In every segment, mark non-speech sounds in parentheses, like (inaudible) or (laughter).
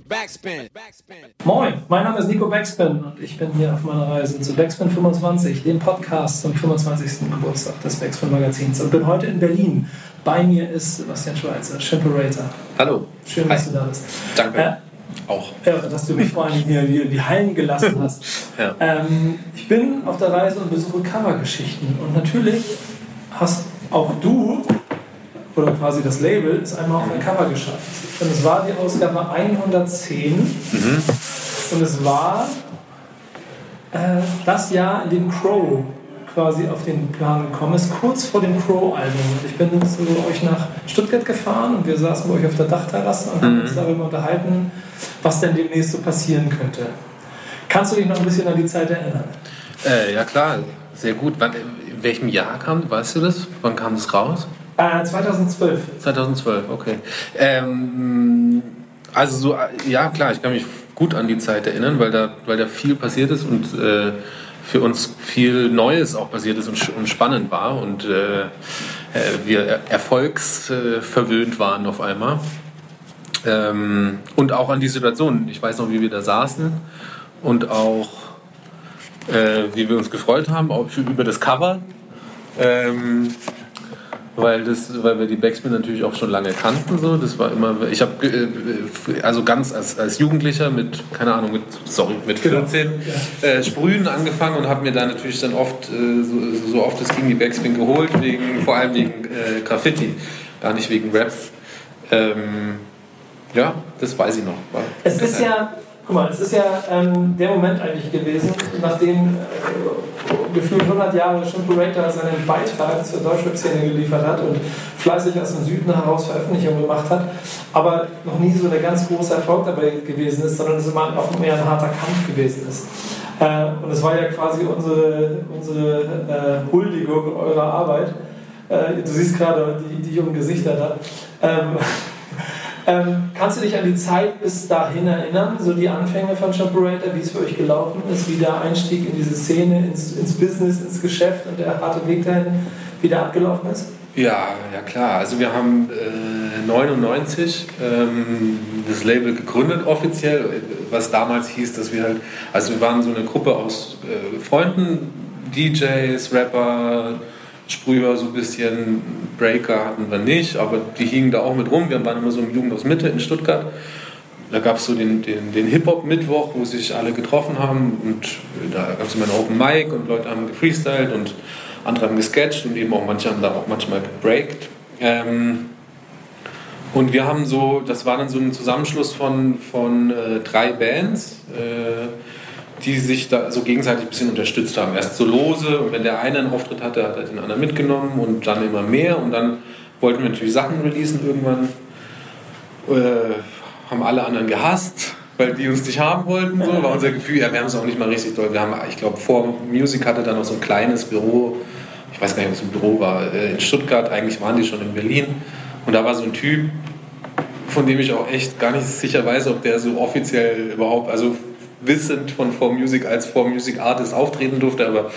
Backspin. Moin, mein Name ist Nico Backspin und ich bin hier auf meiner Reise zu Backspin 25, dem Podcast zum 25. Geburtstag des Backspin Magazins und bin heute in Berlin. Bei mir ist Sebastian Schweizer, Shimperator. Hallo. Schön, dass Hi. du da bist. Danke. Äh, auch. Ja, dass du mich vor allem hier in die Hallen gelassen hast. (laughs) ja. ähm, ich bin auf der Reise und besuche Covergeschichten. Und natürlich hast auch du, oder quasi das Label, es einmal auf ein Cover geschafft. Und es war die Ausgabe 110. Mhm. Und es war äh, das Jahr, in dem Crow quasi auf den Plan gekommen ist, kurz vor dem Crow-Album. Ich bin zu euch nach Stuttgart gefahren und wir saßen bei euch auf der Dachterrasse und haben uns mhm. darüber unterhalten, was denn demnächst so passieren könnte. Kannst du dich noch ein bisschen an die Zeit erinnern? Äh, ja klar, sehr gut. Wann, in welchem Jahr kam, weißt du das? Wann kam das raus? Äh, 2012. 2012, okay. Ähm, also so, ja klar, ich kann mich gut an die Zeit erinnern, weil da, weil da viel passiert ist und äh, für uns viel Neues auch passiert ist und, und spannend war und äh, äh wir erfolgsverwöhnt waren auf einmal. Ähm, und auch an die Situation. Ich weiß noch, wie wir da saßen und auch äh, wie wir uns gefreut haben auch über das Cover. Ähm, weil, das, weil wir die Backspin natürlich auch schon lange kannten. So. Das war immer, ich habe äh, also ganz als, als Jugendlicher mit, keine Ahnung, mit, sorry, mit 14 genau. äh, Sprühen angefangen und habe mir da natürlich dann oft, äh, so, so, oft es ging, die Backspin geholt, wegen, vor allem wegen äh, Graffiti, gar nicht wegen Rap. Ähm, ja, das weiß ich noch. Es ist ja, guck mal, es ist ja ähm, der Moment eigentlich gewesen, nachdem äh, gefühlt 100 Jahre Shimperator seinen Beitrag zur Deutschrap-Szene geliefert hat und fleißig aus dem Süden heraus Veröffentlichungen gemacht hat, aber noch nie so ein ganz großer Erfolg dabei gewesen ist, sondern es immer auch mehr ein harter Kampf gewesen ist. Äh, und es war ja quasi unsere, unsere äh, Huldigung eurer Arbeit. Äh, du siehst gerade die, die jungen Gesichter da. Ähm, (laughs) ähm, kannst du dich an die Zeit bis dahin erinnern, so die Anfänge von Shoperator, wie es für euch gelaufen ist, wie der Einstieg in diese Szene, ins, ins Business, ins Geschäft und der harte Weg dahin wieder abgelaufen ist? Ja, ja klar. Also wir haben äh, 99 ähm, das Label gegründet offiziell, was damals hieß, dass wir halt, also wir waren so eine Gruppe aus äh, Freunden, DJs, Rapper, Sprüher so ein bisschen, Breaker hatten wir nicht, aber die hingen da auch mit rum. Wir waren immer so im Jugendhaus Mitte in Stuttgart. Da gab es so den, den, den Hip-Hop-Mittwoch, wo sich alle getroffen haben und da gab es immer einen Open Mic und Leute haben gefreestylt und andere haben gesketcht und eben auch manche haben da auch manchmal gebreakt. Ähm, und wir haben so, das war dann so ein Zusammenschluss von, von äh, drei Bands. Äh, die sich da so gegenseitig ein bisschen unterstützt haben. Erst so lose und wenn der eine einen Auftritt hatte, hat er den anderen mitgenommen und dann immer mehr und dann wollten wir natürlich Sachen releasen irgendwann. Äh, haben alle anderen gehasst, weil die uns nicht haben wollten. So war unser Gefühl, ja, wir haben es auch nicht mal richtig doll. Wir haben, ich glaube, vor Music hatte dann noch so ein kleines Büro, ich weiß gar nicht, ob es ein Büro war, äh, in Stuttgart. Eigentlich waren die schon in Berlin. Und da war so ein Typ, von dem ich auch echt gar nicht sicher weiß, ob der so offiziell überhaupt, also wissend von 4Music als 4Music Artist auftreten durfte, aber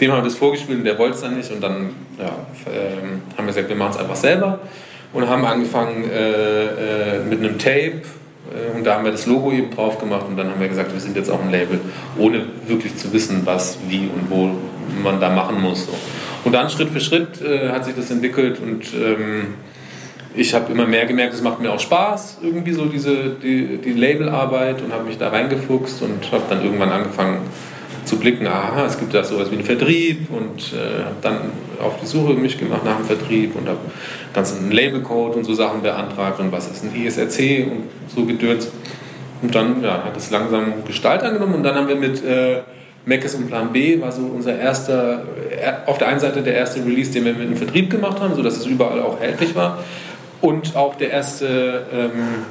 dem haben wir das vorgespielt und der wollte es dann nicht und dann ja, ähm, haben wir gesagt, wir machen es einfach selber und haben angefangen äh, äh, mit einem Tape äh, und da haben wir das Logo eben drauf gemacht und dann haben wir gesagt, wir sind jetzt auch ein Label, ohne wirklich zu wissen, was, wie und wo man da machen muss. Und dann Schritt für Schritt äh, hat sich das entwickelt und ähm, ich habe immer mehr gemerkt, es macht mir auch Spaß, irgendwie so diese die, die Labelarbeit und habe mich da reingefuchst und habe dann irgendwann angefangen zu blicken, aha, es gibt da sowas wie einen Vertrieb und äh, habe dann auf die Suche mich gemacht nach dem Vertrieb und habe ganzen Labelcode und so Sachen beantragt und was ist ein ESRC und so gedöns. Und dann ja, hat es langsam Gestalt angenommen und dann haben wir mit äh, Meckes und Plan B war so unser erster, äh, auf der einen Seite der erste Release, den wir mit dem Vertrieb gemacht haben, sodass es überall auch erhältlich war und auch der erste ähm,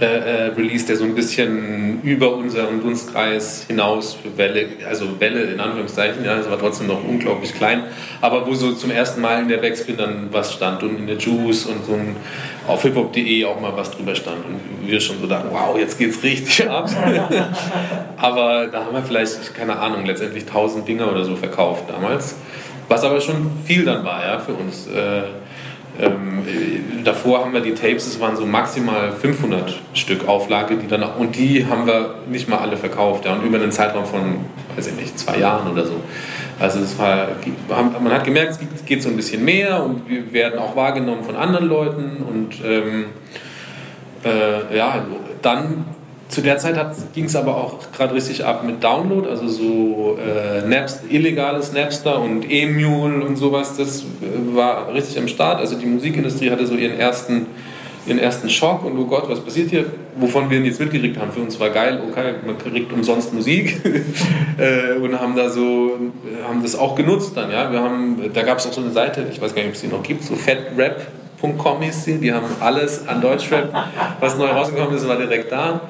äh, äh, Release, der so ein bisschen über unseren Dunstkreis hinaus für Welle, also Welle in Anführungszeichen, ja, es war trotzdem noch unglaublich klein, aber wo so zum ersten Mal in der Backspin dann was stand und in der Juice und so ein, auf hiphop.de auch mal was drüber stand und wir schon so dachten, wow, jetzt geht's richtig (laughs) ab. aber da haben wir vielleicht, keine Ahnung, letztendlich 1000 Dinger oder so verkauft damals, was aber schon viel dann war, ja, für uns. Äh, ähm, davor haben wir die Tapes, es waren so maximal 500 Stück Auflage, die dann und die haben wir nicht mal alle verkauft, ja, und über einen Zeitraum von, weiß ich nicht, zwei Jahren oder so. Also es war, man hat gemerkt, es geht so ein bisschen mehr und wir werden auch wahrgenommen von anderen Leuten und ähm, äh, ja, dann zu der Zeit ging es aber auch gerade richtig ab mit Download, also so äh, Napster, illegales Napster und E-Mule und sowas, das äh, war richtig am Start. Also die Musikindustrie hatte so ihren ersten, ihren ersten Schock und oh Gott, was passiert hier? Wovon wir jetzt mitgekriegt haben. Für uns war geil, okay, man kriegt umsonst Musik (laughs) äh, und haben da so, haben das auch genutzt dann, ja. Wir haben, da gab es auch so eine Seite, ich weiß gar nicht, ob es die noch gibt, so hieß sie, die haben alles an Deutschrap, was neu rausgekommen ist, war direkt da.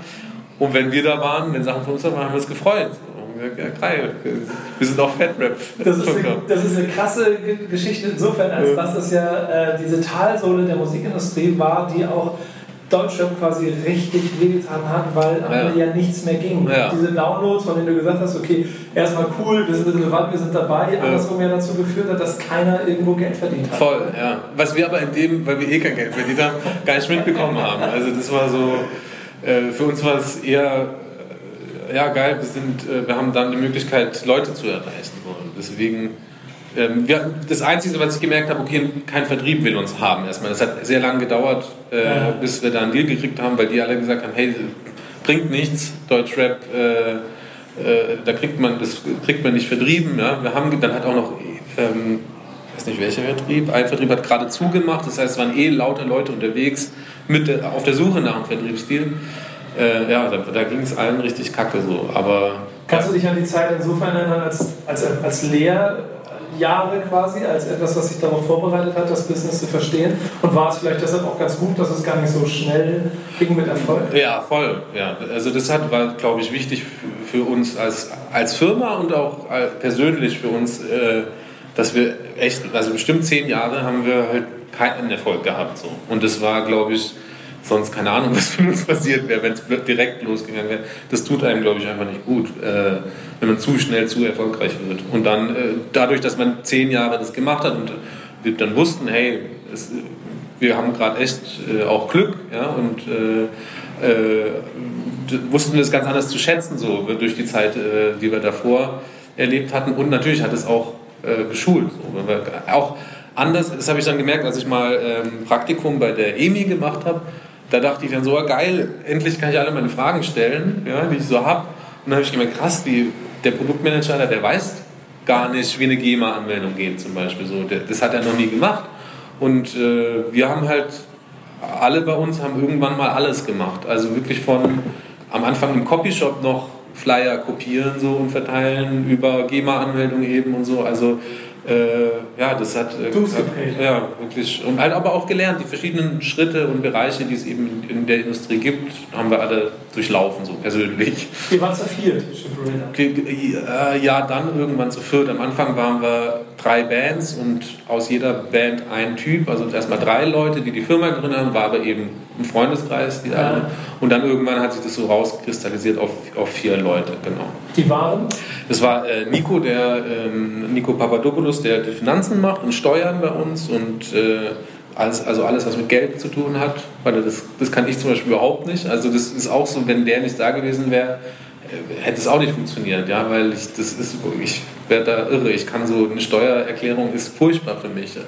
Und wenn wir da waren, wenn Sachen von uns waren, haben wir uns gefreut. Ja, geil. Wir sind auch Fat-Rap. Das, ist eine, das ist eine krasse Geschichte insofern, als dass es ja äh, diese Talsohle der Musikindustrie war, die auch Deutschrap quasi richtig wehgetan hat, weil am Ende ja. ja nichts mehr ging. Ja. Diese Downloads, von denen du gesagt hast, okay, erstmal cool, wir sind relevant, wir sind dabei, ja. andersrum ja dazu geführt hat, dass keiner irgendwo Geld verdient hat. Voll, ja. Was wir aber in dem, weil wir eh kein Geld verdient haben, gar nicht mitbekommen haben. Also das war so äh, für uns war es eher, äh, ja geil, wir, sind, äh, wir haben dann die Möglichkeit, Leute zu erreichen. Und deswegen, ähm, wir, das Einzige, was ich gemerkt habe, okay, kein Vertrieb will uns haben erstmal. Das hat sehr lange gedauert, ja. bis wir da einen Deal gekriegt haben, weil die alle gesagt haben, hey, bringt nichts, Deutschrap, da kriegt man, das kriegt man nicht vertrieben. Ja? Wir haben, dann hat auch noch, ähm, weiß nicht welcher Vertrieb, ein Vertrieb hat gerade zugemacht, das heißt, es waren eh lauter Leute unterwegs mit auf der Suche nach einem Vertriebsstil. Äh, ja, da, da ging es allen richtig kacke so. Aber Kannst du dich an die Zeit insofern erinnern, als, als, als Lehrjahre quasi, als etwas, was sich darauf vorbereitet hat, das Business zu verstehen? Und war es vielleicht deshalb auch ganz gut, dass es gar nicht so schnell ging mit Erfolg? Ja, voll. Ja. Also das hat, war, glaube ich, wichtig für uns als, als Firma und auch persönlich für uns, äh, dass wir echt, also bestimmt zehn Jahre haben wir halt keinen Erfolg gehabt. So. Und das war, glaube ich, sonst keine Ahnung, (laughs) was für uns passiert wäre, wenn es direkt losgegangen wäre. Das tut einem, glaube ich, einfach nicht gut, äh, wenn man zu schnell zu erfolgreich wird. Und dann, äh, dadurch, dass man zehn Jahre das gemacht hat und wir dann wussten, hey, es, wir haben gerade echt äh, auch Glück ja, und äh, äh, wussten das ganz anders zu schätzen, so durch die Zeit, äh, die wir davor erlebt hatten. Und natürlich hat es auch geschult. So, auch anders, das habe ich dann gemerkt, als ich mal ähm, Praktikum bei der EMI gemacht habe. Da dachte ich dann so, geil, endlich kann ich alle meine Fragen stellen, ja, die ich so habe. Und dann habe ich gemerkt, krass, die, der Produktmanager, der weiß gar nicht, wie eine GEMA-Anmeldung geht zum Beispiel. So, der, das hat er noch nie gemacht. Und äh, wir haben halt, alle bei uns haben irgendwann mal alles gemacht. Also wirklich von am Anfang im Copyshop noch Flyer kopieren so und verteilen, über GEMA-Anmeldung eben und so. Also äh, ja, das hat, äh, hat ja, wirklich und halt aber auch gelernt, die verschiedenen Schritte und Bereiche, die es eben in, in der Industrie gibt, haben wir alle durchlaufen, so persönlich. Ihr wart zu viert, äh, Ja, dann irgendwann zu viert. Am Anfang waren wir drei Bands und aus jeder Band ein Typ, also erstmal drei Leute, die die Firma gegründet haben, war aber eben ein Freundeskreis. Die ja. Und dann irgendwann hat sich das so rauskristallisiert auf, auf vier Leute, genau. Die waren? Das war äh, Nico, der ähm, Nico Papadopoulos, der die Finanzen macht und Steuern bei uns und äh, alles, also alles, was mit Geld zu tun hat, weil das, das kann ich zum Beispiel überhaupt nicht. Also das ist auch so, wenn der nicht da gewesen wäre, äh, hätte es auch nicht funktioniert, ja, weil ich das ist, ich werde da irre. Ich kann so eine Steuererklärung ist furchtbar für mich, äh,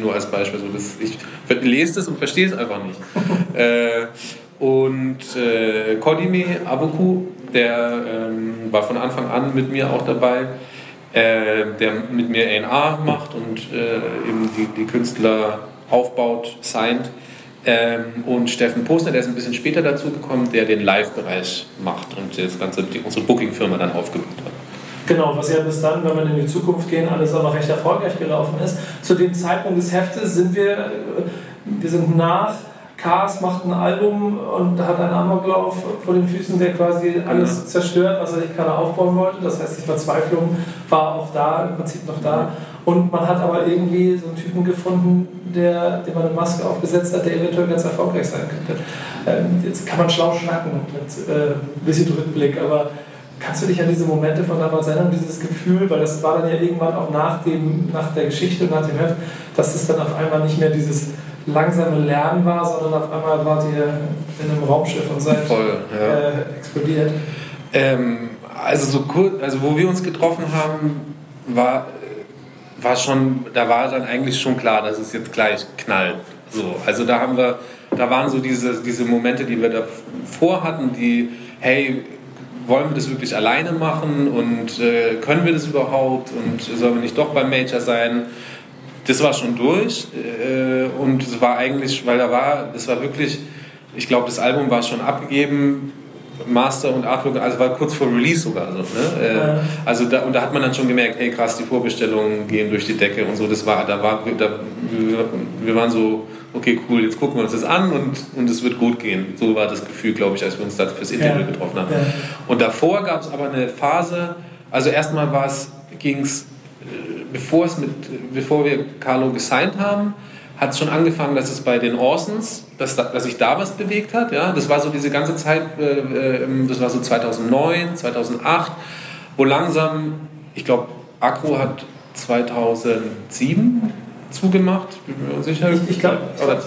nur als Beispiel. So, das, ich lese es und verstehe es einfach nicht. (laughs) äh, und äh, Kodime Aboku, der ähm, war von Anfang an mit mir auch dabei, äh, der mit mir A&R macht und äh, eben die, die Künstler aufbaut, signed. Ähm, und Steffen Postner, der ist ein bisschen später dazu gekommen, der den Live-Bereich macht und das ganze, die, unsere Booking-Firma dann aufgebaut hat. Genau, was ja bis dann, wenn wir in die Zukunft gehen, alles auch noch recht erfolgreich gelaufen ist. Zu dem Zeitpunkt des Heftes sind wir, wir sind nach Cars macht ein Album und hat einen Amoklauf vor den Füßen, der quasi alles zerstört, was er sich gerade aufbauen wollte. Das heißt, die Verzweiflung war auch da, im Prinzip noch da. Und man hat aber irgendwie so einen Typen gefunden, der, dem man eine Maske aufgesetzt hat, der eventuell ganz erfolgreich sein könnte. Ähm, jetzt kann man schlau schnacken mit äh, ein bisschen Rückblick, aber kannst du dich an diese Momente von damals erinnern, dieses Gefühl, weil das war dann ja irgendwann auch nach, dem, nach der Geschichte, nach dem Heft, dass es dann auf einmal nicht mehr dieses langsame Lernen war, sondern auf einmal wart ihr in einem Raumschiff und seid Voll, ja. äh, explodiert. Ähm, also so kurz, also wo wir uns getroffen haben, war, war schon, da war dann eigentlich schon klar, dass es jetzt gleich knallt. So, also da haben wir, da waren so diese, diese Momente, die wir davor hatten, die, hey, wollen wir das wirklich alleine machen und äh, können wir das überhaupt und sollen wir nicht doch beim Major sein? Das war schon durch äh, und es war eigentlich, weil da war, das war wirklich, ich glaube, das Album war schon abgegeben, Master und Artwork, also war kurz vor Release sogar so. Ne? Äh, ja. Also da, und da hat man dann schon gemerkt, hey krass, die Vorbestellungen gehen durch die Decke und so. Das war, da war, da, wir, waren so, okay, cool, jetzt gucken wir uns das an und, und es wird gut gehen. So war das Gefühl, glaube ich, als wir uns da fürs Interview ja. getroffen haben. Ja. Und davor gab es aber eine Phase, also erstmal war es, ging es, äh, bevor, es mit, bevor wir Carlo gesigned haben, hat es schon angefangen, dass es bei den Orsons, dass, dass sich da was bewegt hat. Ja? Das war so diese ganze Zeit, äh, ähm, das war so 2009, 2008, wo langsam, ich glaube, Agro hat 2007 zugemacht, bin mir unsicher. Ich, ich glaube,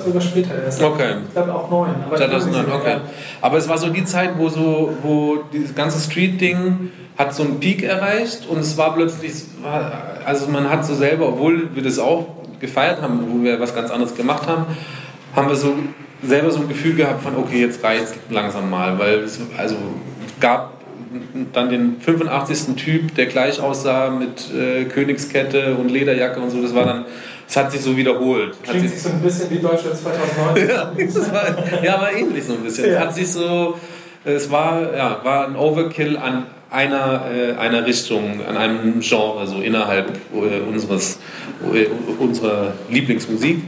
sogar später erst. Okay. Ich glaube auch 9. Aber 2009, okay. Aber es war so die Zeit, wo so, wo dieses ganze Street-Ding hat so einen Peak erreicht und es war plötzlich, also man hat so selber, obwohl wir das auch gefeiert haben, wo wir was ganz anderes gemacht haben, haben wir so selber so ein Gefühl gehabt von, okay, jetzt reicht langsam mal, weil es also gab dann den 85. Typ, der gleich aussah mit äh, Königskette und Lederjacke und so, das war dann, es hat sich so wiederholt. Klingt sich so ein bisschen wie Deutschland 2019. (laughs) ja, war, ja, war ähnlich so ein bisschen. Ja. Es hat sich so, es war, ja, war ein Overkill an einer, äh, einer Richtung, an einem Genre, so innerhalb äh, unseres, äh, unserer Lieblingsmusik.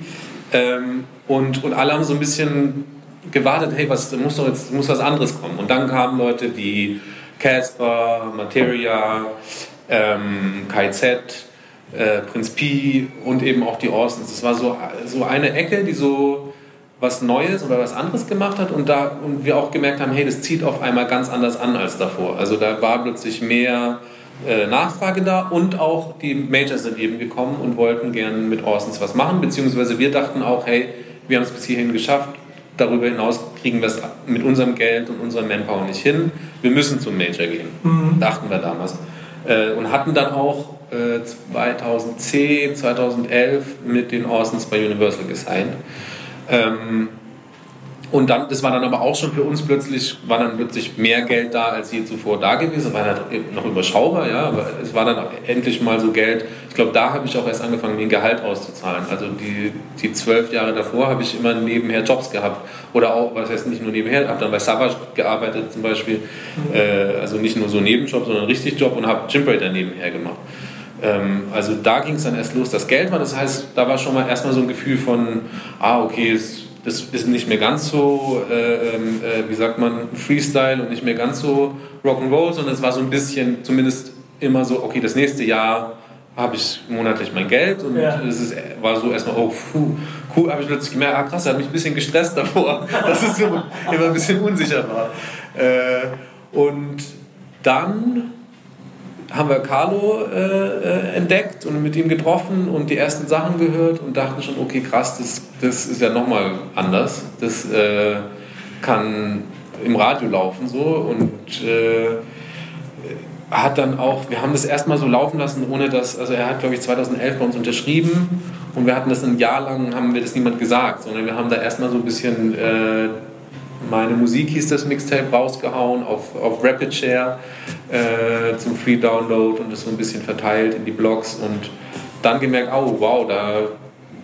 Ähm, und, und alle haben so ein bisschen gewartet, hey, was muss doch jetzt muss was anderes kommen. Und dann kamen Leute wie Casper, Materia, ähm, Kai Z, äh, Prinz Pi und eben auch die Orsons. Es war so, so eine Ecke, die so was Neues oder was anderes gemacht hat und, da, und wir auch gemerkt haben, hey, das zieht auf einmal ganz anders an als davor. Also da war plötzlich mehr äh, Nachfrage da und auch die Majors sind eben gekommen und wollten gern mit Orsons was machen, beziehungsweise wir dachten auch, hey, wir haben es bis hierhin geschafft, darüber hinaus kriegen wir es mit unserem Geld und unserer Manpower nicht hin, wir müssen zum Major gehen, mhm. dachten wir damals. Äh, und hatten dann auch äh, 2010, 2011 mit den Orsons bei Universal gesigned. Ähm, und dann, das war dann aber auch schon für uns plötzlich, war dann plötzlich mehr Geld da als je zuvor da gewesen. War dann noch überschaubar, ja, aber es war dann endlich mal so Geld. Ich glaube, da habe ich auch erst angefangen, den Gehalt auszuzahlen. Also die, die zwölf Jahre davor habe ich immer nebenher Jobs gehabt. Oder auch, was heißt nicht nur nebenher, habe dann bei Savage gearbeitet zum Beispiel. Äh, also nicht nur so Nebenjob, sondern richtig Job und habe Gymbreaker nebenher gemacht. Ähm, also da ging es dann erst los, das Geld war. Das heißt, da war schon mal erstmal so ein Gefühl von, ah, okay, es, das ist nicht mehr ganz so, äh, ähm, äh, wie sagt man, Freestyle und nicht mehr ganz so Rock'n'Roll, sondern es war so ein bisschen, zumindest immer so, okay, das nächste Jahr habe ich monatlich mein Geld und ja. es ist, war so erstmal, oh, puh, cool, habe ich plötzlich gemerkt, ah krass, hat mich ein bisschen gestresst davor, (laughs) dass es so immer ein bisschen unsicher war. Äh, und dann haben wir Carlo äh, äh, entdeckt und mit ihm getroffen und die ersten Sachen gehört und dachten schon, okay, krass, das, das ist ja nochmal anders. Das äh, kann im Radio laufen so und äh, hat dann auch, wir haben das erstmal so laufen lassen, ohne dass, also er hat glaube ich 2011 bei uns unterschrieben und wir hatten das ein Jahr lang, haben wir das niemand gesagt, sondern wir haben da erstmal so ein bisschen äh, meine Musik hieß das Mixtape rausgehauen auf, auf Rapid Share äh, zum Free Download und das so ein bisschen verteilt in die Blogs und dann gemerkt, oh wow, da,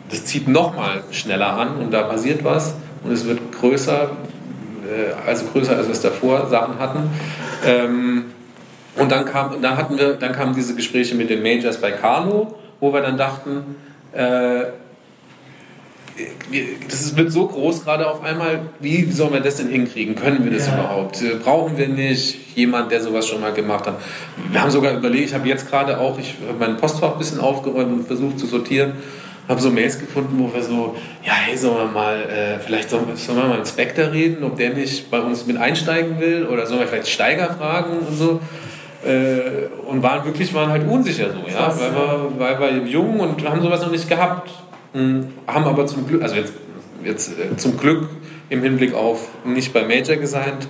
das zieht nochmal schneller an und da passiert was und es wird größer, äh, also größer als wir es davor Sachen hatten. Ähm, und dann, kam, dann, hatten wir, dann kamen diese Gespräche mit den Majors bei Carlo, wo wir dann dachten, äh, das wird so groß gerade auf einmal, wie sollen wir das denn hinkriegen? Können wir das ja. überhaupt? Äh, brauchen wir nicht jemand, der sowas schon mal gemacht hat? Wir haben sogar überlegt, ich habe jetzt gerade auch, ich habe mein Postfach ein bisschen aufgeräumt und versucht zu sortieren, habe so Mails gefunden, wo wir so, ja, hey, sollen wir mal, äh, vielleicht sollen, sollen wir mal mit Spectre reden, ob der nicht bei uns mit einsteigen will oder sollen wir vielleicht Steiger fragen und so. Äh, und waren wirklich waren halt unsicher so, ja, weil wir, weil wir jung und haben sowas noch nicht gehabt. Mhm. Haben aber zum Glück, also jetzt jetzt äh, zum Glück im Hinblick auf nicht bei Major gesigned.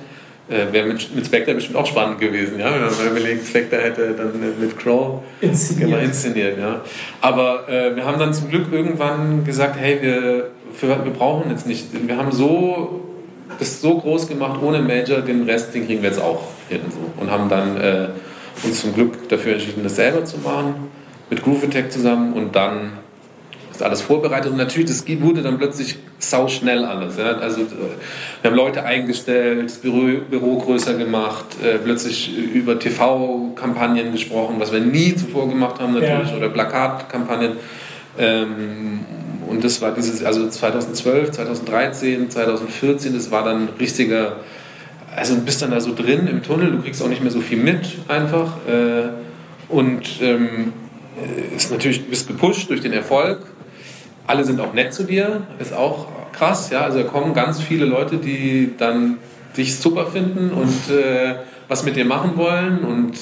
Äh, Wäre mit, mit Spectre bestimmt auch spannend gewesen, ja? wenn man mal überlegt, Spectre hätte dann mit Crow inszeniert. Genau, inszeniert ja. Aber äh, wir haben dann zum Glück irgendwann gesagt, hey, wir, für, wir brauchen jetzt nicht, wir haben so das so groß gemacht ohne Major, den Rest, den kriegen wir jetzt auch hin. So. Und haben dann äh, uns zum Glück dafür entschieden, das selber zu machen, mit Groove Attack zusammen und dann ist alles vorbereitet und natürlich, das wurde dann plötzlich sau schnell alles. Ja? Also wir haben Leute eingestellt, das Büro, Büro größer gemacht, äh, plötzlich über TV-Kampagnen gesprochen, was wir nie zuvor gemacht haben natürlich, ja. oder Plakatkampagnen. Ähm, und das war dieses, also 2012, 2013, 2014, das war dann richtiger, also du bist dann da so drin im Tunnel, du kriegst auch nicht mehr so viel mit einfach. Äh, und ähm, ist natürlich, du bist gepusht durch den Erfolg alle sind auch nett zu dir, ist auch krass. Ja? Also da kommen ganz viele Leute, die dann dich super finden und äh, was mit dir machen wollen und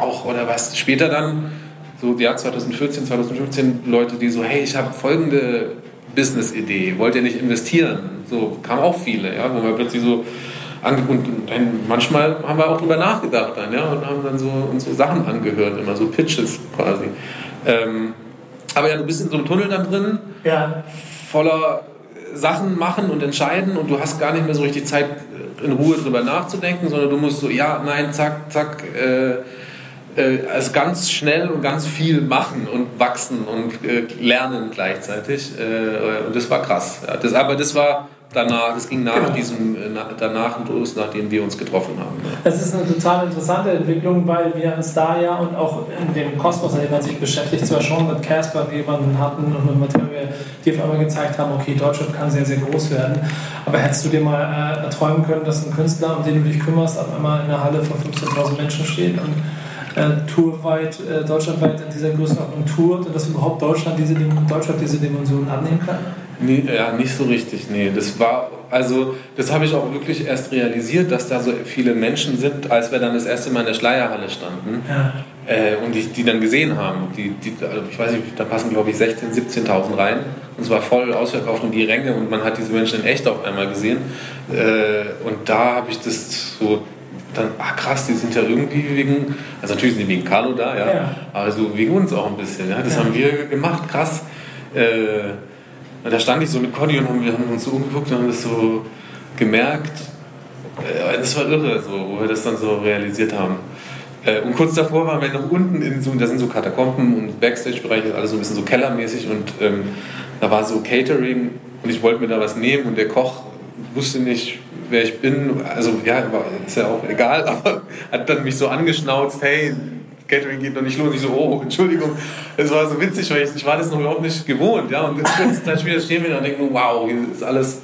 auch, oder was später dann, so ja, 2014, 2015, Leute, die so, hey, ich habe folgende Business-Idee, wollt ihr nicht investieren? So kamen auch viele, ja, wo man plötzlich so, und dann manchmal haben wir auch drüber nachgedacht dann, ja, und haben dann so, uns so Sachen angehört, immer so Pitches quasi. Ähm, aber ja, du bist in so einem Tunnel dann drin, ja. voller Sachen machen und entscheiden und du hast gar nicht mehr so richtig Zeit, in Ruhe drüber nachzudenken, sondern du musst so, ja, nein, zack, zack, äh, äh, also ganz schnell und ganz viel machen und wachsen und äh, lernen gleichzeitig. Äh, und das war krass. Ja, das, aber das war danach, das ging nach genau. diesem, äh, danach los, nachdem wir uns getroffen haben. Das ist eine total interessante Entwicklung, weil wir uns da ja und auch in dem Kosmos, in dem man sich beschäftigt, zwar schon mit Casper jemanden hatten und mit Matteo, die auf einmal gezeigt haben, okay, Deutschland kann sehr, sehr groß werden. Aber hättest du dir mal äh, erträumen können, dass ein Künstler, um den du dich kümmerst, auf einmal in einer Halle von 15.000 Menschen steht und äh, tourweit, äh, deutschlandweit in dieser Größenordnung tourt und dass überhaupt Deutschland diese, Deutschland diese Dimensionen annehmen kann? Nee, ja, nicht so richtig, nee. Das war, also, das habe ich auch wirklich erst realisiert, dass da so viele Menschen sind, als wir dann das erste Mal in der Schleierhalle standen ja. äh, und die, die dann gesehen haben. Die, die, also ich weiß nicht, da passen glaube ich 16.000, 17.000 rein und es war voll ausverkauft und die Ränge und man hat diese Menschen in echt auf einmal gesehen. Äh, und da habe ich das so dann, ah krass, die sind ja irgendwie wegen, also natürlich sind die wegen Carlo da, ja, ja. aber so wegen uns auch ein bisschen, ja, das ja. haben wir gemacht, krass. Äh, da stand ich so mit Conny und wir haben uns so umgeguckt und haben das so gemerkt. Äh, das war irre, so, wo wir das dann so realisiert haben. Äh, und kurz davor waren wir noch unten in so, da sind so Katakomben und Backstage-Bereich, alles so ein bisschen so kellermäßig und ähm, da war so Catering und ich wollte mir da was nehmen und der Koch wusste nicht, wer ich bin. Also ja, ist ja auch egal, (laughs) aber hat dann mich so angeschnauzt, hey, Catering geht noch nicht los. Ich so, oh, Entschuldigung. Es war so witzig, weil ich, ich war das noch überhaupt nicht gewohnt. Ja? Und kurze Zeit (laughs) später stehen wir und denken, wow, hier ist alles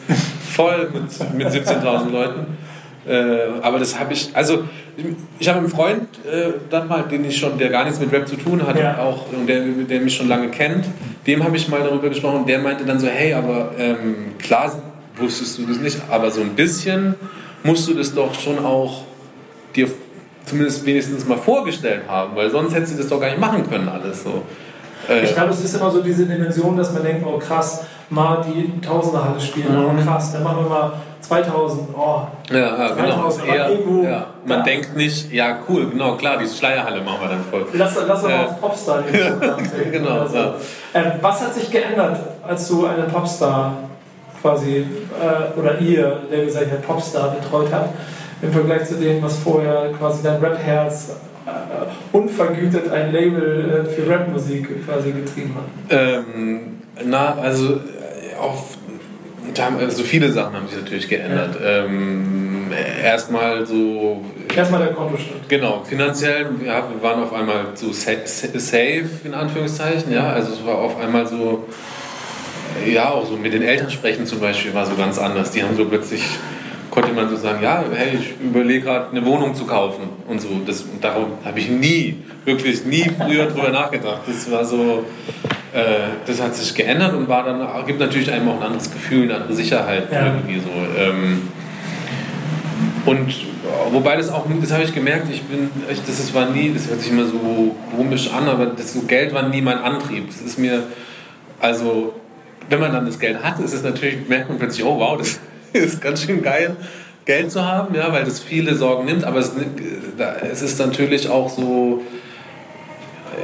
voll mit, mit 17.000 Leuten. Äh, aber das habe ich, also ich, ich habe einen Freund äh, dann mal, den ich schon, der gar nichts mit Rap zu tun hat, ja. auch und der, der mich schon lange kennt, dem habe ich mal darüber gesprochen und der meinte dann so, hey, aber ähm, klar wusstest du das nicht, aber so ein bisschen musst du das doch schon auch dir zumindest wenigstens mal vorgestellt haben, weil sonst hätte sie das doch gar nicht machen können alles so. Äh, ich glaube, es ist immer so diese Dimension, dass man denkt, oh krass, mal die Tausenderhalle spielen, mhm. oh krass, dann machen wir mal 2000, oh, ja, ja, 2000, genau. Eher, ja. Man ja. denkt nicht, ja cool, genau, klar, die Schleierhalle machen wir dann voll. Lass, lass doch mal äh, auf Popstar (laughs) Genau. Also. Ähm, was hat sich geändert, als du einen Popstar quasi, äh, oder ihr, der gesagt hat, Popstar betreut habt? im Vergleich zu dem, was vorher quasi dein Rap-Herz äh, unvergütet ein Label äh, für Rapmusik quasi getrieben hat? Ähm, na, also äh, auf also viele Sachen haben sich natürlich geändert. Ja. Ähm, erstmal so. Erstmal der Kontostand. Genau, finanziell, ja, wir waren auf einmal so safe, in Anführungszeichen, ja. Also es war auf einmal so, ja, auch so mit den Eltern sprechen zum Beispiel war so ganz anders. Die haben so plötzlich konnte man so sagen, ja, hey, ich überlege gerade eine Wohnung zu kaufen und so. Das, und darum habe ich nie, wirklich nie früher drüber nachgedacht. Das war so, äh, das hat sich geändert und war dann, gibt natürlich einem auch ein anderes Gefühl, eine andere Sicherheit ja. irgendwie so. Ähm, und wobei das auch, das habe ich gemerkt, ich bin, ich, das ist, war nie, das hört sich immer so komisch an, aber das so Geld war nie mein Antrieb. Das ist mir, also wenn man dann das Geld hat, ist es natürlich, merkt man plötzlich, oh wow, das (laughs) ist ganz schön geil, Geld zu haben, ja, weil das viele Sorgen nimmt, aber es, es ist natürlich auch so,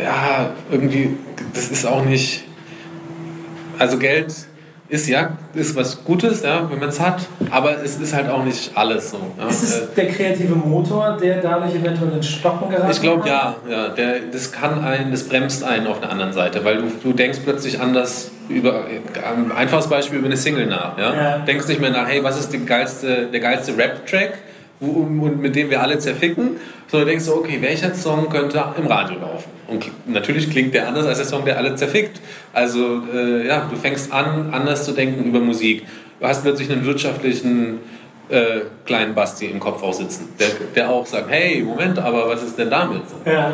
ja, irgendwie, das ist auch nicht, also Geld ist ja ist was Gutes, ja, wenn man es hat, aber es ist halt auch nicht alles so. Ja. Ist es der kreative Motor, der dadurch eventuell ins Stocken geraten Ich glaube ja, ja der, das kann einen, das bremst einen auf der anderen Seite, weil du, du denkst plötzlich anders über, ein einfaches Beispiel über eine Single nach, ja? ja. Denkst nicht mehr nach, hey, was ist die geilste, der geilste Rap-Track, und mit dem wir alle zerficken, sondern denkst du, okay, welcher Song könnte im Radio laufen? Und natürlich klingt der anders als der Song, der alle zerfickt. Also äh, ja, du fängst an, anders zu denken über Musik. Du hast plötzlich einen wirtschaftlichen äh, kleinen Basti im Kopf aussitzen, der, der auch sagt, hey, Moment, aber was ist denn damit? Ja.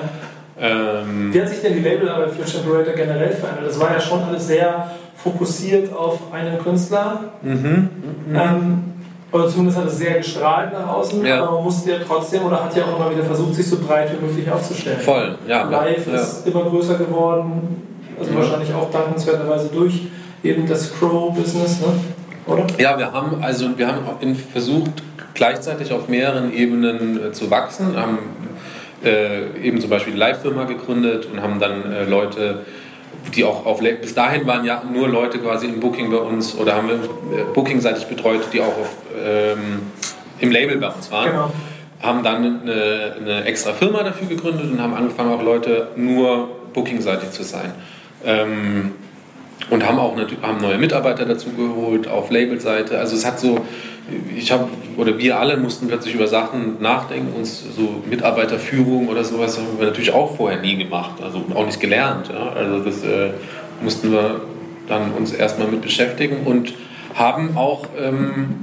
Ähm, Wie hat sich denn die Labelarbeit für Champerator generell verändert? Das war ja schon alles sehr fokussiert auf einen Künstler. Mhm, mhm. Ähm, oder zumindest hat es sehr gestrahlt nach außen, ja. aber man musste ja trotzdem oder hat ja auch immer wieder versucht, sich so breit wie möglich aufzustellen. Voll, ja. Live ja. ist immer größer geworden, also ja. wahrscheinlich auch dankenswerterweise durch eben das Crow-Business, ne? oder? Ja, wir haben also wir haben versucht, gleichzeitig auf mehreren Ebenen äh, zu wachsen, haben äh, eben zum Beispiel die Live-Firma gegründet und haben dann äh, Leute die auch auf bis dahin waren ja nur Leute quasi im Booking bei uns oder haben wir äh, Booking-seitig betreut, die auch auf, ähm, im Label bei uns waren. Genau. Haben dann eine, eine, extra Firma dafür gegründet und haben angefangen, auch Leute nur Booking-seitig zu sein. Ähm, und haben auch haben neue Mitarbeiter dazu geholt auf Labelseite. Also es hat so, ich habe oder wir alle mussten plötzlich über Sachen nachdenken, uns so Mitarbeiterführung oder sowas haben wir natürlich auch vorher nie gemacht, also auch nicht gelernt. Ja? Also das äh, mussten wir dann uns erstmal mit beschäftigen und haben auch ähm,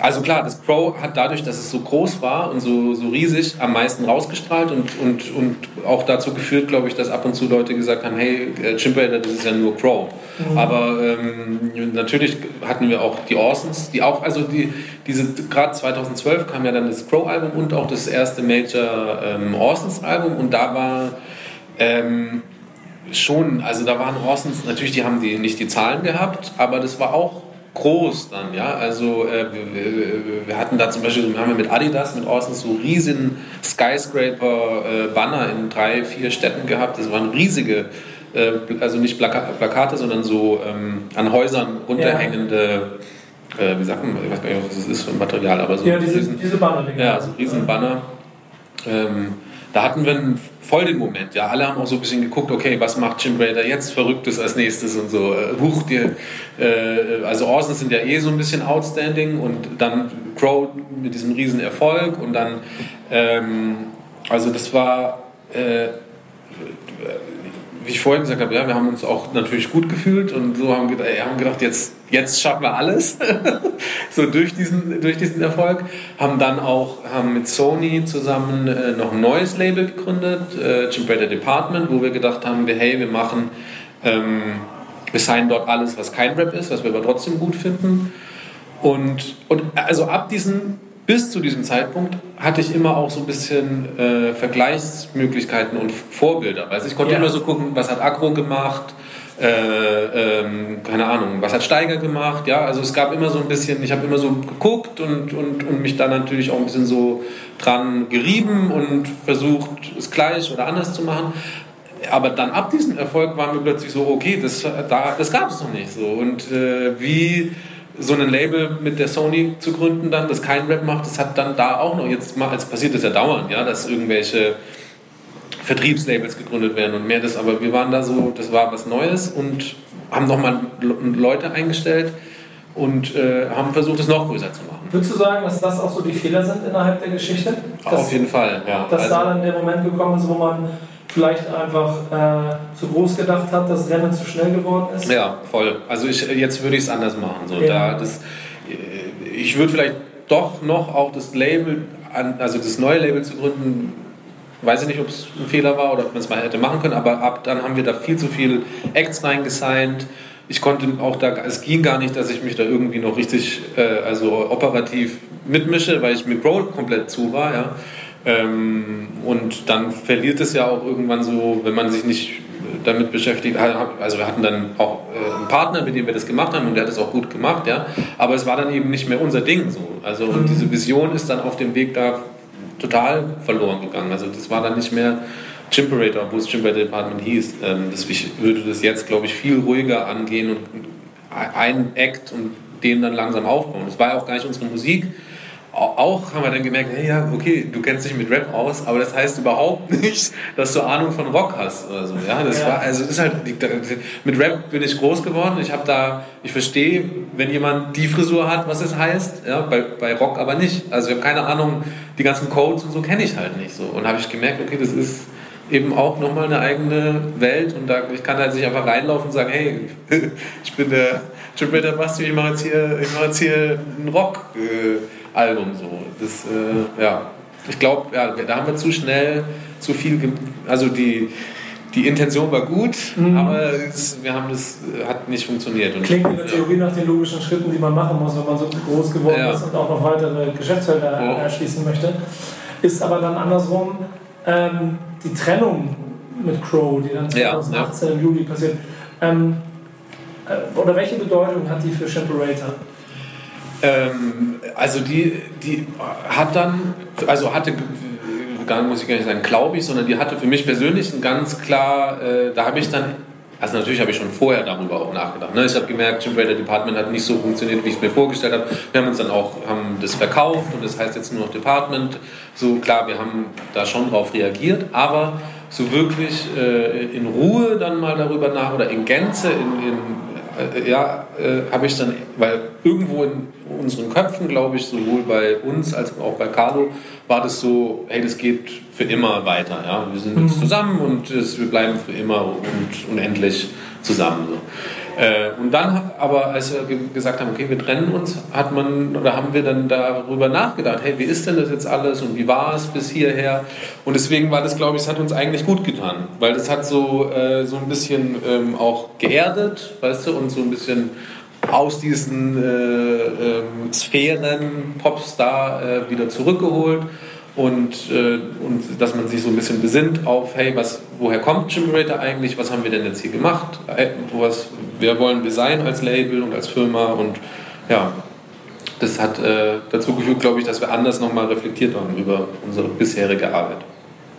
also klar, das Pro hat dadurch, dass es so groß war und so, so riesig, am meisten rausgestrahlt und, und, und auch dazu geführt, glaube ich, dass ab und zu Leute gesagt haben, hey, äh, Chimp das ist ja nur Pro. Mhm. Aber ähm, natürlich hatten wir auch die Orsons, die auch, also die, diese, gerade 2012 kam ja dann das Pro-Album und auch das erste Major ähm, Orsons-Album und da war ähm, schon, also da waren Orsons, natürlich, die haben die, nicht die Zahlen gehabt, aber das war auch groß dann, ja. Also äh, wir, wir, hatten da zum Beispiel, haben wir mit Adidas, mit Orsons so riesigen Skyscraper-Banner äh, in drei, vier Städten gehabt. Das waren riesige, äh, also nicht Plaka Plakate, sondern so ähm, an Häusern runterhängende, ja. Äh, wie sagt man, ich weiß gar nicht, was das ist für ein Material, aber so ja, diese, riesen, diese Banner. Ja, so riesen Banner. Ähm, da hatten wir voll den Moment. Ja, alle haben auch so ein bisschen geguckt, okay, was macht Jim Raider jetzt Verrücktes als nächstes und so. Äh, huch, dir, äh, also Orsons sind ja eh so ein bisschen outstanding und dann Crow mit diesem riesen Erfolg und dann, ähm, also das war, äh, wie ich vorhin gesagt habe, ja, wir haben uns auch natürlich gut gefühlt und so haben, gedacht, haben gedacht, jetzt, jetzt schaffen wir alles. (laughs) so durch diesen, durch diesen Erfolg. Haben dann auch haben mit Sony zusammen äh, noch ein neues Label gegründet, äh, Chimbretta Department, wo wir gedacht haben, wir, hey, wir machen, ähm, wir signen dort alles, was kein Rap ist, was wir aber trotzdem gut finden. Und, und also ab diesem bis zu diesem Zeitpunkt hatte ich immer auch so ein bisschen äh, Vergleichsmöglichkeiten und Vorbilder. Also ich konnte ja. immer so gucken, was hat Agro gemacht, äh, ähm, keine Ahnung, was hat Steiger gemacht, ja, also es gab immer so ein bisschen, ich habe immer so geguckt und, und, und mich dann natürlich auch ein bisschen so dran gerieben und versucht, es gleich oder anders zu machen. Aber dann ab diesem Erfolg war mir plötzlich so, okay, das, da, das gab es noch nicht so. Und äh, wie so ein Label mit der Sony zu gründen dann, das kein Rap macht, das hat dann da auch noch, jetzt mal, als passiert das ja dauernd, ja, dass irgendwelche Vertriebslabels gegründet werden und mehr das, aber wir waren da so, das war was Neues und haben nochmal Leute eingestellt und äh, haben versucht, es noch größer zu machen. Würdest du sagen, dass das auch so die Fehler sind innerhalb der Geschichte? Dass, Auf jeden Fall, ja. Dass also, da dann der Moment gekommen ist, wo man vielleicht einfach äh, zu groß gedacht hat, dass Rennen zu schnell geworden ist? Ja, voll. Also ich, jetzt würde ich es anders machen. So, ja. da, das, ich würde vielleicht doch noch auch das Label, an, also das neue Label zu gründen, weiß ich nicht, ob es ein Fehler war oder ob man es mal hätte machen können, aber ab dann haben wir da viel zu viel Acts reingesigned. Ich konnte auch da, es ging gar nicht, dass ich mich da irgendwie noch richtig, äh, also operativ mitmische, weil ich mit Grow komplett zu war, ja. Ähm, und dann verliert es ja auch irgendwann so, wenn man sich nicht damit beschäftigt. Also wir hatten dann auch äh, einen Partner, mit dem wir das gemacht haben und der hat es auch gut gemacht, ja. Aber es war dann eben nicht mehr unser Ding so. Also und mhm. diese Vision ist dann auf dem Weg da total verloren gegangen. Also das war dann nicht mehr Chimperator, wo es Chimperator Department hieß. Ähm, das, ich würde das jetzt, glaube ich, viel ruhiger angehen und ein Act und den dann langsam aufbauen. Das war ja auch gar nicht unsere Musik auch haben wir dann gemerkt, hey, ja, okay, du kennst dich mit Rap aus, aber das heißt überhaupt (laughs) nicht, dass du Ahnung von Rock hast oder so. Ja, das ja. war, also ist halt, mit Rap bin ich groß geworden. Ich habe da, ich verstehe, wenn jemand die Frisur hat, was es heißt, ja, bei, bei Rock aber nicht. Also ich habe keine Ahnung, die ganzen Codes und so kenne ich halt nicht so. Und habe ich gemerkt, okay, das ist eben auch nochmal eine eigene Welt und da, ich kann halt nicht einfach reinlaufen und sagen, hey, (laughs) ich bin der Jim Basti, ich mache jetzt hier, ich mache jetzt hier einen Rock. Äh, Album so. Das, äh, ja, ich glaube, ja, da haben wir zu schnell zu viel, also die, die Intention war gut, mhm. aber es, wir haben das hat nicht funktioniert. Und Klingt in der Theorie nach den logischen Schritten, die man machen muss, wenn man so groß geworden ja. ist und auch noch weitere Geschäftsfelder oh. erschließen möchte. Ist aber dann andersrum ähm, die Trennung mit Crow, die dann 2018 ja, ja. im Juli passiert. Ähm, äh, oder welche Bedeutung hat die für Shimperator? Ähm, also die, die hat dann, also hatte, gar muss ich gar nicht sagen, glaube ich, sondern die hatte für mich persönlich ein ganz klar, äh, da habe ich dann, also natürlich habe ich schon vorher darüber auch nachgedacht. Ne? Ich habe gemerkt, Jim Raider Department hat nicht so funktioniert, wie ich es mir vorgestellt habe. Wir haben uns dann auch, haben das verkauft und das heißt jetzt nur noch Department. So klar, wir haben da schon drauf reagiert, aber so wirklich äh, in Ruhe dann mal darüber nach oder in Gänze, in, in äh, ja, äh, habe ich dann, weil irgendwo in unseren Köpfen, glaube ich, sowohl bei uns als auch bei Carlo, war das so, hey, das geht für immer weiter. Ja? Wir sind jetzt mhm. zusammen und das, wir bleiben für immer und unendlich zusammen. So. Äh, und dann, aber als wir gesagt haben, okay, wir trennen uns, hat man oder haben wir dann darüber nachgedacht, hey, wie ist denn das jetzt alles und wie war es bis hierher? Und deswegen war das, glaube ich, es hat uns eigentlich gut getan, weil das hat so, äh, so ein bisschen ähm, auch geerdet, weißt du, und so ein bisschen aus diesen äh, ähm, Sphären Popstar äh, wieder zurückgeholt und, äh, und dass man sich so ein bisschen besinnt auf, hey, was, woher kommt Chimperator eigentlich, was haben wir denn jetzt hier gemacht, äh, was, wer wollen wir sein als Label und als Firma und ja, das hat äh, dazu geführt, glaube ich, dass wir anders nochmal reflektiert haben über unsere bisherige Arbeit.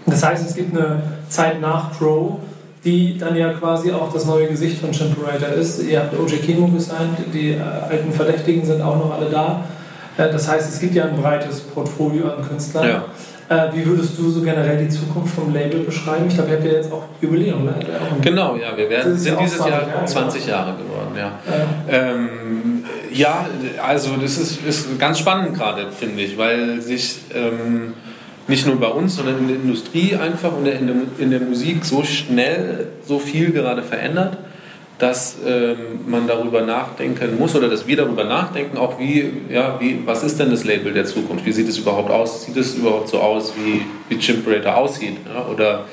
Das heißt, es gibt eine Zeit nach Pro, die dann ja quasi auch das neue Gesicht von Chimperator ist. Ihr habt OJ Kimo gesigned, die äh, alten Verdächtigen sind auch noch alle da. Äh, das heißt, es gibt ja ein breites Portfolio an Künstlern. Ja. Äh, wie würdest du so generell die Zukunft vom Label beschreiben? Ich glaube, ihr habt ja jetzt auch Jubiläum. Ne? Genau, ja, wir werden, sind dieses Jahr Jahre, 20 Jahre geworden. Ja, ja. Ähm, ja also das ist, ist ganz spannend gerade, finde ich, weil sich ähm, nicht nur bei uns, sondern in der Industrie einfach und in der, in der Musik so schnell so viel gerade verändert dass ähm, man darüber nachdenken muss oder dass wir darüber nachdenken, auch wie, ja, wie, was ist denn das Label der Zukunft? Wie sieht es überhaupt aus? Sieht es überhaupt so aus, wie, wie Chimperator aussieht? Ja? Oder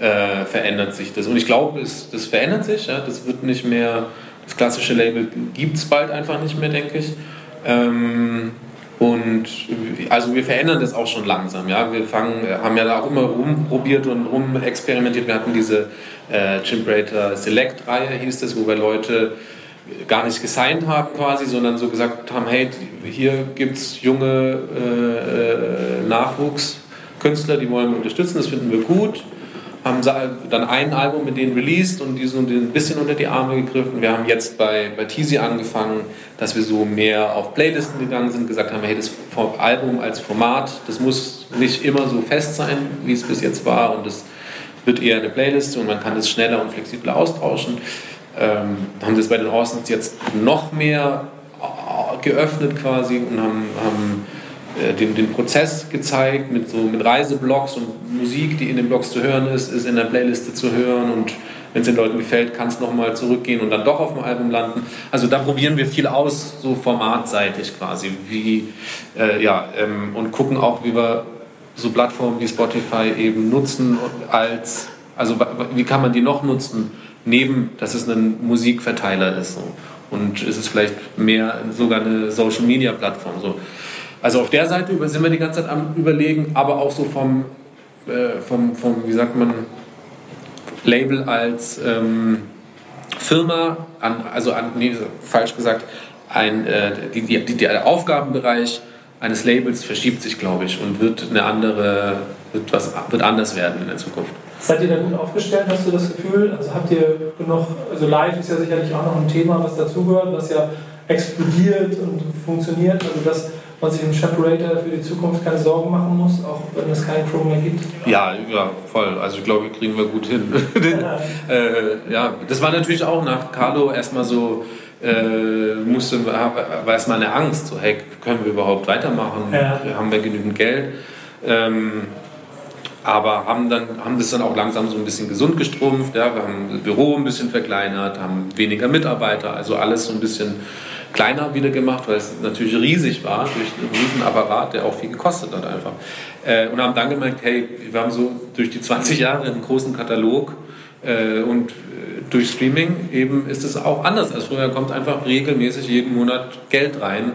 äh, verändert sich das? Und ich glaube, es, das verändert sich. Ja? Das wird nicht mehr, das klassische Label gibt es bald einfach nicht mehr, denke ich. Ähm, und also wir verändern das auch schon langsam. Ja? Wir fangen, haben ja da auch immer rumprobiert und rumexperimentiert. Wir hatten diese äh, Chimperator Select-Reihe, hieß das, wo wir Leute gar nicht gesigned haben quasi, sondern so gesagt haben, hey, hier gibt es junge äh, äh, Nachwuchskünstler, die wollen wir unterstützen, das finden wir gut haben dann ein Album mit denen released und die sind ein bisschen unter die Arme gegriffen. Wir haben jetzt bei, bei Teasy angefangen, dass wir so mehr auf Playlisten gegangen sind, gesagt haben, hey, das Album als Format, das muss nicht immer so fest sein, wie es bis jetzt war und das wird eher eine Playliste und man kann das schneller und flexibler austauschen. Ähm, haben das bei den Orsons jetzt noch mehr äh, geöffnet quasi und haben, haben den, den Prozess gezeigt mit, so, mit Reiseblogs und Musik, die in den Blogs zu hören ist, ist in der Playliste zu hören und wenn es den Leuten gefällt, kann es nochmal zurückgehen und dann doch auf dem Album landen. Also da probieren wir viel aus, so formatseitig quasi, wie, äh, ja, ähm, und gucken auch, wie wir so Plattformen wie Spotify eben nutzen als, also wie kann man die noch nutzen, neben, dass es ein Musikverteiler ist. So. Und es ist vielleicht mehr sogar eine Social-Media-Plattform. So. Also auf der Seite sind wir die ganze Zeit am Überlegen, aber auch so vom, äh, vom, vom wie sagt man, Label als ähm, Firma, an, also an, nee, falsch gesagt, ein, äh, die, die, die, der Aufgabenbereich eines Labels verschiebt sich, glaube ich, und wird eine andere, wird, was, wird anders werden in der Zukunft. Seid ihr da gut aufgestellt, hast du das Gefühl? Also habt ihr genug, also live ist ja sicherlich auch noch ein Thema, was dazugehört, was ja explodiert und funktioniert, also dass man sich im Separator für die Zukunft keine Sorgen machen muss, auch wenn es keinen Chrome mehr gibt? Ja, ja, voll. Also ich glaube, kriegen wir gut hin. (laughs) ja. äh, ja, das war natürlich auch nach Carlo erstmal so, äh, musste, war erstmal eine Angst, so, hey, können wir überhaupt weitermachen? Ja. Haben wir genügend Geld? Ähm, aber haben, dann, haben das dann auch langsam so ein bisschen gesund gestrumpft. Ja? Wir haben das Büro ein bisschen verkleinert, haben weniger Mitarbeiter, also alles so ein bisschen kleiner wieder gemacht, weil es natürlich riesig war, durch einen riesen Apparat, der auch viel gekostet hat einfach. Äh, und haben dann gemerkt, hey, wir haben so durch die 20 Jahre einen großen Katalog äh, und äh, durch Streaming eben ist es auch anders als früher. kommt einfach regelmäßig jeden Monat Geld rein,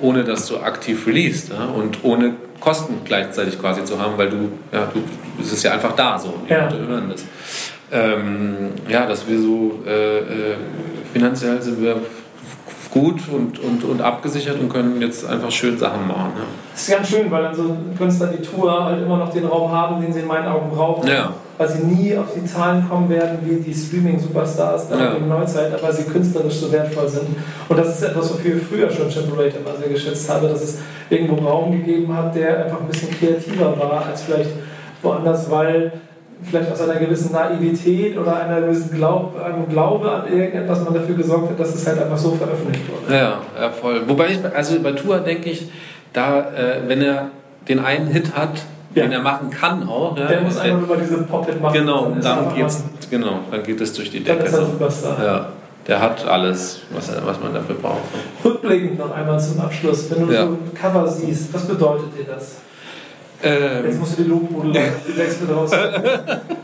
ohne dass du aktiv released ja? und ohne Kosten gleichzeitig quasi zu haben, weil du, ja, du, es ist ja einfach da so, die ja. Leute hören das. Ähm, ja, dass wir so äh, äh, finanziell sind wir gut und, und, und abgesichert und können jetzt einfach schön Sachen machen. Ja. Das ist ganz schön, weil dann so Künstler die Tour halt immer noch den Raum haben, den sie in meinen Augen brauchen. Ja. Weil sie nie auf die Zahlen kommen werden wie die Streaming-Superstars ja. in der Neuzeit, aber sie künstlerisch so wertvoll sind. Und das ist etwas, wofür ich früher schon Chimperator immer sehr geschätzt habe, dass es irgendwo Raum gegeben hat, der einfach ein bisschen kreativer war als vielleicht woanders, weil vielleicht aus einer gewissen Naivität oder einer gewissen Glaub, einem Glaube an irgendetwas man dafür gesorgt hat, dass es halt einfach so veröffentlicht wurde. Ja, ja voll. Wobei ich, also bei Tour denke ich, da, äh, wenn er den einen Hit hat, ja. den er machen kann auch. Ja, der muss einfach nur mal diese Pop-Hit machen. Genau, dann, dann geht's, genau, dann geht es durch die Decke. Dann ist er Superstar. Ja. Der hat alles, was, was man dafür braucht. Rückblickend noch einmal zum Abschluss. Wenn du ja. so ein Cover siehst, was bedeutet dir das? Ähm, Jetzt musst du die Lobhudeln (laughs) Text raus.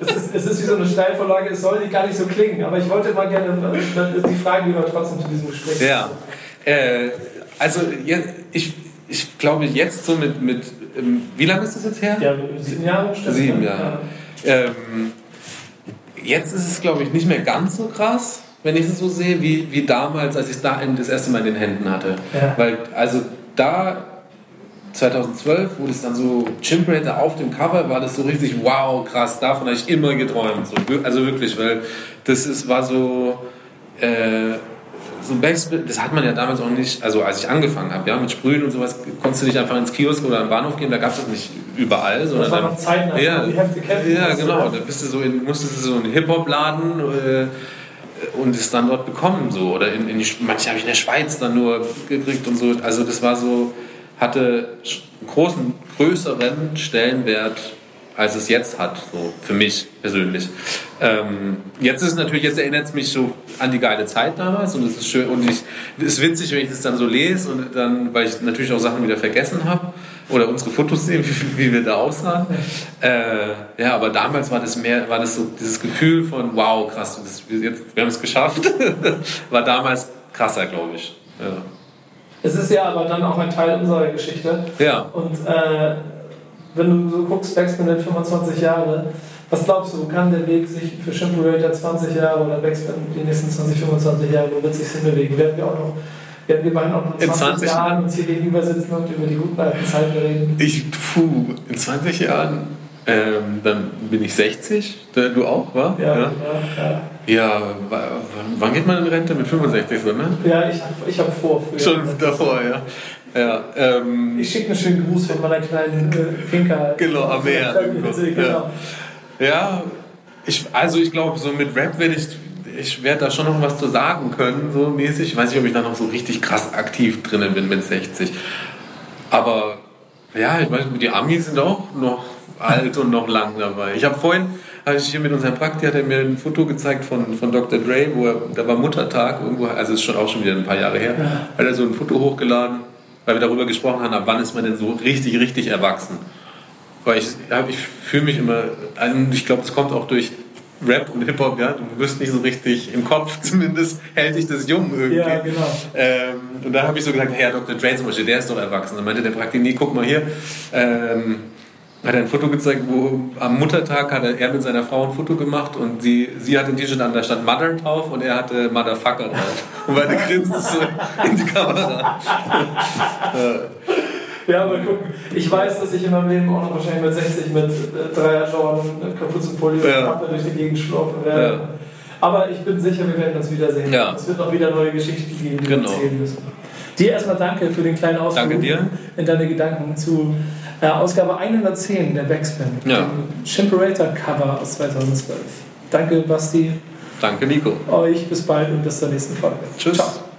es, ist, es ist wie so eine Steilvorlage, es soll gar nicht so klingen, aber ich wollte mal gerne die Frage lieber trotzdem zu diesem Gespräch. Ja. Äh, also ich, ich glaube jetzt so mit, mit ähm, wie lange ist das jetzt her? Ja, sieben Jahre. Sieben Jahre. Ja. Ähm, jetzt ist es glaube ich nicht mehr ganz so krass, wenn ich es so sehe, wie, wie damals, als ich es da das erste Mal in den Händen hatte. Ja. Weil also da 2012 wurde es dann so Chimperator auf dem Cover, war das so richtig wow, krass, davon habe ich immer geträumt. So, also wirklich, weil das ist, war so, äh, so ein Backspin, das hat man ja damals auch nicht, also als ich angefangen habe, ja, mit Sprühen und sowas, konntest du nicht einfach ins Kiosk oder am Bahnhof gehen, da gab es das nicht überall. Sondern das war noch Zeiten, als ja, die Hefte kämpfen. Ja, genau, da bist du so in, musstest du so in Hip-Hop-Laden äh, und es dann dort bekommen, so, oder in, in die, manche habe ich in der Schweiz dann nur gekriegt und so, also das war so, hatte großen, größeren Stellenwert, als es jetzt hat, so für mich persönlich. Ähm, jetzt ist natürlich, jetzt erinnert es mich so an die geile Zeit damals und es ist schön und ich, es ist witzig, wenn ich das dann so lese und dann, weil ich natürlich auch Sachen wieder vergessen habe oder unsere Fotos sehe, (laughs) wie, wie wir da aussahen. Äh, ja, aber damals war das mehr, war das so dieses Gefühl von wow, krass, das, jetzt, wir haben es geschafft, (laughs) war damals krasser, glaube ich. Ja. Es ist ja aber dann auch ein Teil unserer Geschichte. Ja. Und äh, wenn du so guckst, Backspin in 25 Jahre, was glaubst du, kann der Weg sich für Shimperator 20 Jahre oder Backspin die nächsten 20, 25 Jahre, wo wird es sich hinbewegen? Werden wir auch noch werden wir beide auch noch in 20, 20 Jahren uns hier gegenüber sitzen und über die guten alten Zeiten reden? Ich, puh, in 20 Jahren, ähm, dann bin ich 60, du auch, wa? Ja, ja. ja. Ja, wann geht man in Rente? Mit 65 so, ne? Ja, ich, ich habe vor. Früher. Schon davor, ja. ja ähm, ich schicke einen schönen Gruß von meiner kleinen äh, Finker. Genau, am Meer. Genau. Ja. ja, ich, also ich glaube, so mit Rap werde ich, ich werde da schon noch was zu sagen können, so mäßig. Ich weiß nicht, ob ich da noch so richtig krass aktiv drinnen bin mit 60. Aber ja, ich weiß, die Amis sind auch noch alt und noch lang dabei. Ich habe vorhin habe ich hier mit unserem Prakti, hat er mir ein Foto gezeigt von, von Dr. Dre, wo er, da war Muttertag irgendwo, also ist schon auch schon wieder ein paar Jahre her, ja. hat er so ein Foto hochgeladen, weil wir darüber gesprochen haben, ab wann ist man denn so richtig, richtig erwachsen. Weil ich, ich fühle mich immer, also ich glaube, das kommt auch durch Rap und Hip-Hop, ja, du wirst nicht so richtig im Kopf, (laughs) zumindest hält dich das jung irgendwie. Ja, genau. Ähm, und da habe ich so gesagt, Herr Dr. Dre zum Beispiel, der ist doch erwachsen. Dann meinte der Praktik, nee, guck mal hier, ähm, hat er ein Foto gezeigt, wo am Muttertag hat er mit seiner Frau ein Foto gemacht und sie, sie hatte ein T-Shirt an, da stand Mother drauf und er hatte Motherfucker drauf. Und beide grinst so in die Kamera. (laughs) Ja, mal gucken. Ich weiß, dass ich in meinem Leben auch noch wahrscheinlich mit 60 mit äh, Dreier Jordan, Kapuzenpulli und Ja. Kappe durch die Gegend schlurfen werde. Ja. Aber ich bin sicher, wir werden uns wiedersehen. Ja. Es wird noch wieder neue Geschichten geben, die Genau. wir erzählen müssen. Dir erstmal danke für den kleinen Ausflug Danke dir. in deine Gedanken zu äh, Ausgabe 110 der Backspin, Ja. Chimperator Cover aus 2012. Danke, Basti. Danke, Nico. Euch bis bald und bis zur nächsten Folge. Tschüss. Ciao.